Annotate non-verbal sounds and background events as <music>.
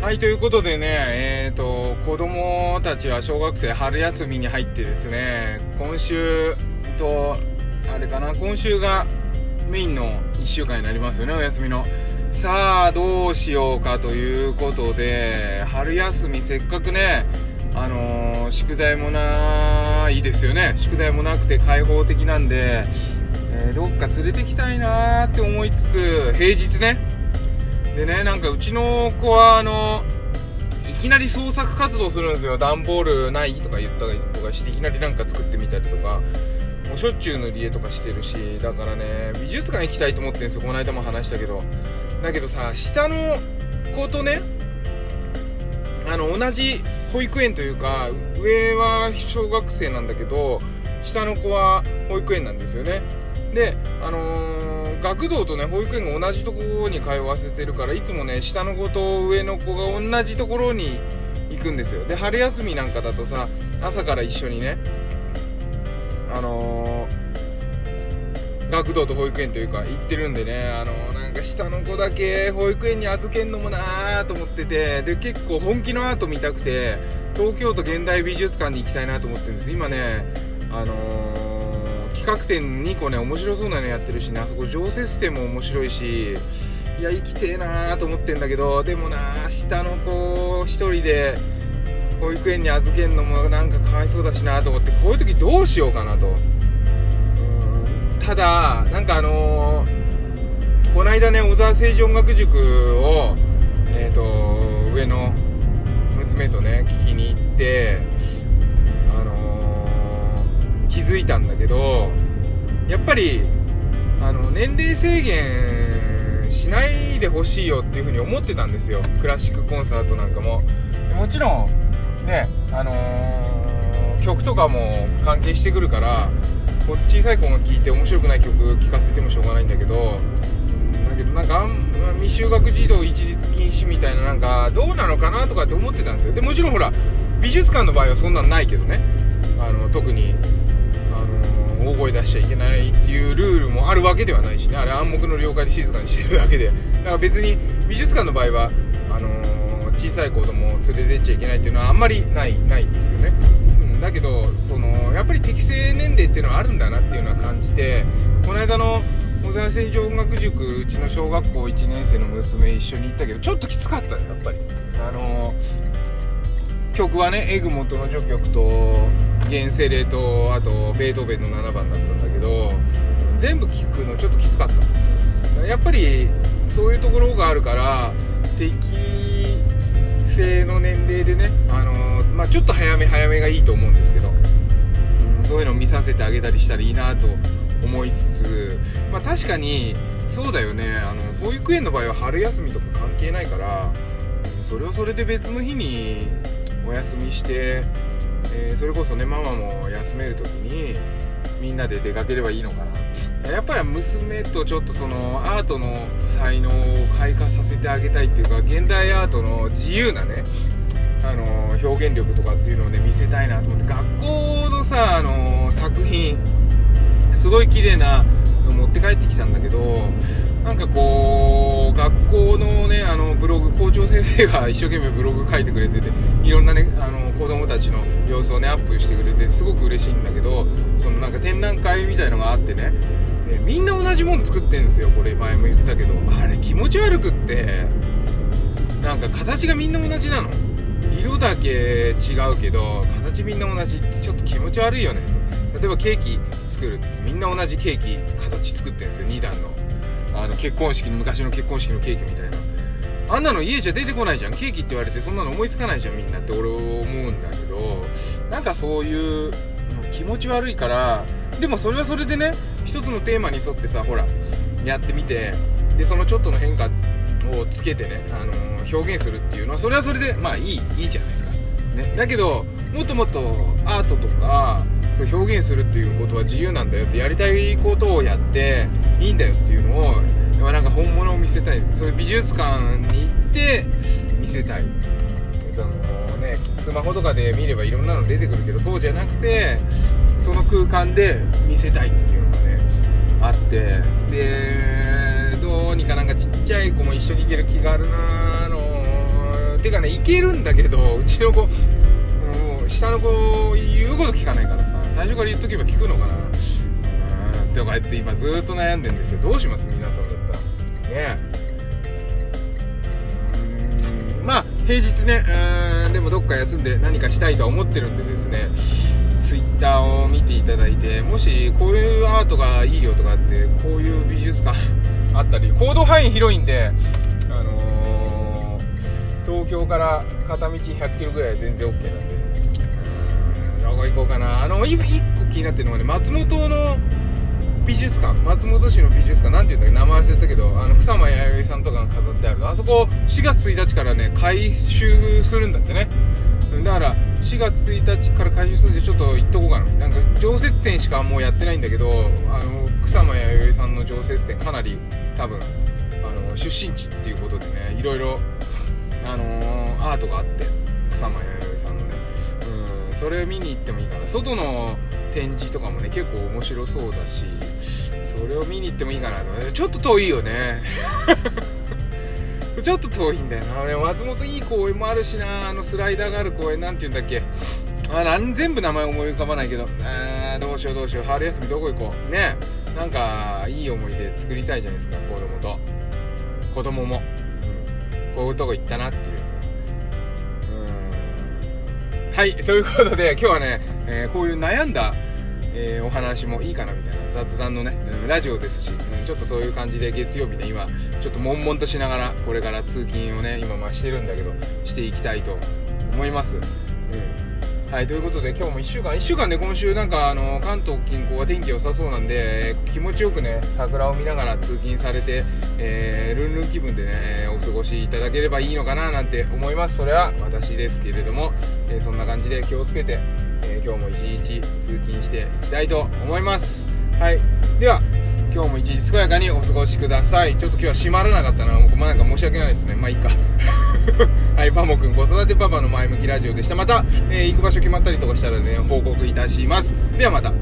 はい、ということでね、えっ、と、子供たちは小学生春休みに入ってですね、今週と、あれかな、今週がメインの1週間になりますよね、お休みの。さあ、どうしようかということで、春休みせっかくね、あのー宿題もないですよね。宿題もなくて開放的なんで、えーどっか連れてきたいなーって思いつつ、平日ね、でねなんかうちの子はあのいきなり創作活動するんですよ。段ボールないとか言ったりとかしていきなりなんか作ってみたりとか。もうしょっちゅう塗り絵とかしてるし。だからね美術館行きたいと思ってるんですよ。この間も話したけど。だけどさ下の子とねあの同じ保育園というか上は小学生なんだけど下の子は保育園なんですよね。であのー学童とね保育園が同じところに通わせてるからいつもね下の子と上の子が同じところに行くんですよ。で春休みなんかだとさ朝から一緒にねあのー学童と保育園というか行ってるんでねあのーなんか下の子だけ保育園に預けんのもなーと思っててで結構本気のアート見たくて東京都現代美術館に行きたいなと思ってるんです。今ねあのー企画展2個ね面白そうなのやってるしね。あそこ常設展も面白いしいや生きてえなーと思ってんだけどでもな下の子1人で保育園に預けるのもなんかかわいそうだしなと思ってこういう時どうしようかなと。ただなんかあのーこの間ね小沢誠治音楽塾をえっ、と上の娘とね聞きに行ってどやっぱりあの年齢制限しないでほしいよっていうふうに思ってたんですよ。クラシックコンサートなんかも。もちろんねあのー曲とかも関係してくるからこう小さい子が聴いて面白くない曲聴かせてもしょうがないんだけどだけどなんか未就学児童一律禁止みたいななんかどうなのかなとかって思ってたんですよ。でもちろんほら美術館の場合はそんなんないけどね。あの特に大声出しちゃいけないっていうルールもあるわけではないしね。あれ暗黙の了解で静かにしてるだけで。だから別に美術館の場合はあの小さい子供を連れてっちゃいけないっていうのはあんまりないないですよね、うん、だけどそのやっぱり適正年齢っていうのはあるんだなっていうのは感じてこの間の小沢戦場音楽塾うちの小学校1年生の娘一緒に行ったけどちょっときつかったねやっぱり。あの曲はねエグモットの序曲とゲンセレとあとベートーベンの7番だったんだけど全部聴くのちょっときつかった。やっぱりそういうところがあるから適正の年齢でね、あのまあ、ちょっと早め早めがいいと思うんですけど、そういうのを見させてあげたりしたらいいなと思いつつ、まあ、確かにそうだよねあの保育園の場合は春休みとか関係ないからそれはそれで別の日にお休みして、えーそれこそねママも休める時にみんなで出かければいいのかなやっぱり娘とちょっとそのアートの才能を開花させてあげたいっていうか現代アートの自由なねあの表現力とかっていうのをね見せたいなと思って。学校のさあの作品すごい綺麗なの持って帰ってきたんだけどなんかこう学校のねあのブログ校長先生が一生懸命ブログ書いてくれてていろんなねあの子供たちの様子をねアップしてくれてすごく嬉しいんだけどそのなんか展覧会みたいのがあってねでみんな同じもの作ってんですよこれ前も言ったけど。あれ気持ち悪くってなんか形がみんな同じなの。色だけ違うけど形みんな同じってちょっと気持ち悪いよね。例えばケーキ作るってみんな同じケーキ形作ってるんですよ2段の。あの結婚式の昔の結婚式のケーキみたいな。あんなの家じゃ出てこないじゃん。ケーキって言われてそんなの思いつかないじゃんみんなって俺思うんだけど。なんかそういう気持ち悪いから。でもそれはそれでね一つのテーマに沿ってさほらやってみて。でそのちょっとの変化をつけてね、あのー表現するっていうのはそれはそれでまあいいいいじゃないですか、ね、だけどもっともっとアートとかそう表現するっていうことは自由なんだよってやりたいことをやっていいんだよっていうのをやっぱなんか本物を見せたい。そういう美術館に行って見せたい。そのねスマホとかで見ればいろんなの出てくるけどそうじゃなくてその空間で見せたいっていうのがねあって。でどうにかなんかちっちゃい子も一緒に行ける気があるなあの。てかねいけるんだけどうちの子下の子言うこと聞かないからさ最初から言っとけば聞くのかな。とか言って今ずっと悩んでんですよ。どうします？皆さん。だったらね。まあ平日ねうんでもどっか休んで何かしたいとは思ってるんでですねツイッターを見ていただいてもしこういうアートがいいよとかってこういう美術館 <laughs> あったり行動範囲広いんであのー、東京から片道100キロぐらい全然 OK なんで。うんどこ行こうかな。あの1個気になってるのがね松本の美術館松本市の美術館なんていうんだっけ名前忘れたけどあの草間彌生さんとかが飾ってあるあそこ4月1日からね改修するんだってね。だから4月1日から開始するんでちょっと行っとこうかな。なんか常設展しかもうやってないんだけどあの草間彌生さんの常設展かなり多分あの出身地っていうことでねいろいろ、あのー、アートがあって草間彌生さんのね。うんそれ見に行ってもいいかな。外の展示とかもね結構面白そうだし。それを見に行ってもいいかなと。ちょっと遠いよね。<laughs> ちょっと遠いんだよな。松本いい公園もあるしな。あのスライダーがある公園なんて言うんだっけ。あなん全部名前思い浮かばないけど。あどうしようどうしよう。春休みどこ行こう。ね。なんかいい思い出作りたいじゃないですか。子供と。子供も、うん、こういうとこ行ったなっていう。うん。はい。ということで今日はね、えー、こういう悩んだえー、お話もいいかなみたいな雑談のね、うん、ラジオですし、うん、ちょっとそういう感じで月曜日ね今ちょっと悶々としながらこれから通勤をね今まあしてるんだけどしていきたいと思います、うんはい、ということで今日も1週間、1週間ね、今週なんかあの関東近郊は天気良さそうなんでえ、気持ちよくね、桜を見ながら通勤されて、えー、ルンルン気分でね、お過ごしいただければいいのかななんて思います。それは私ですけれども、えー、そんな感じで気をつけて、えー、今日も一日通勤していきたいと思います。はい。では、今日も一日健やかにお過ごしください。ちょっと今日は閉まらなかったな。まあ、なんか申し訳ないですね。まあいいか。<laughs> はい、パモくん子育てパパの前向きラジオでした。また、えー、行く場所決まったりとかしたらね、報告いたします。ではまた。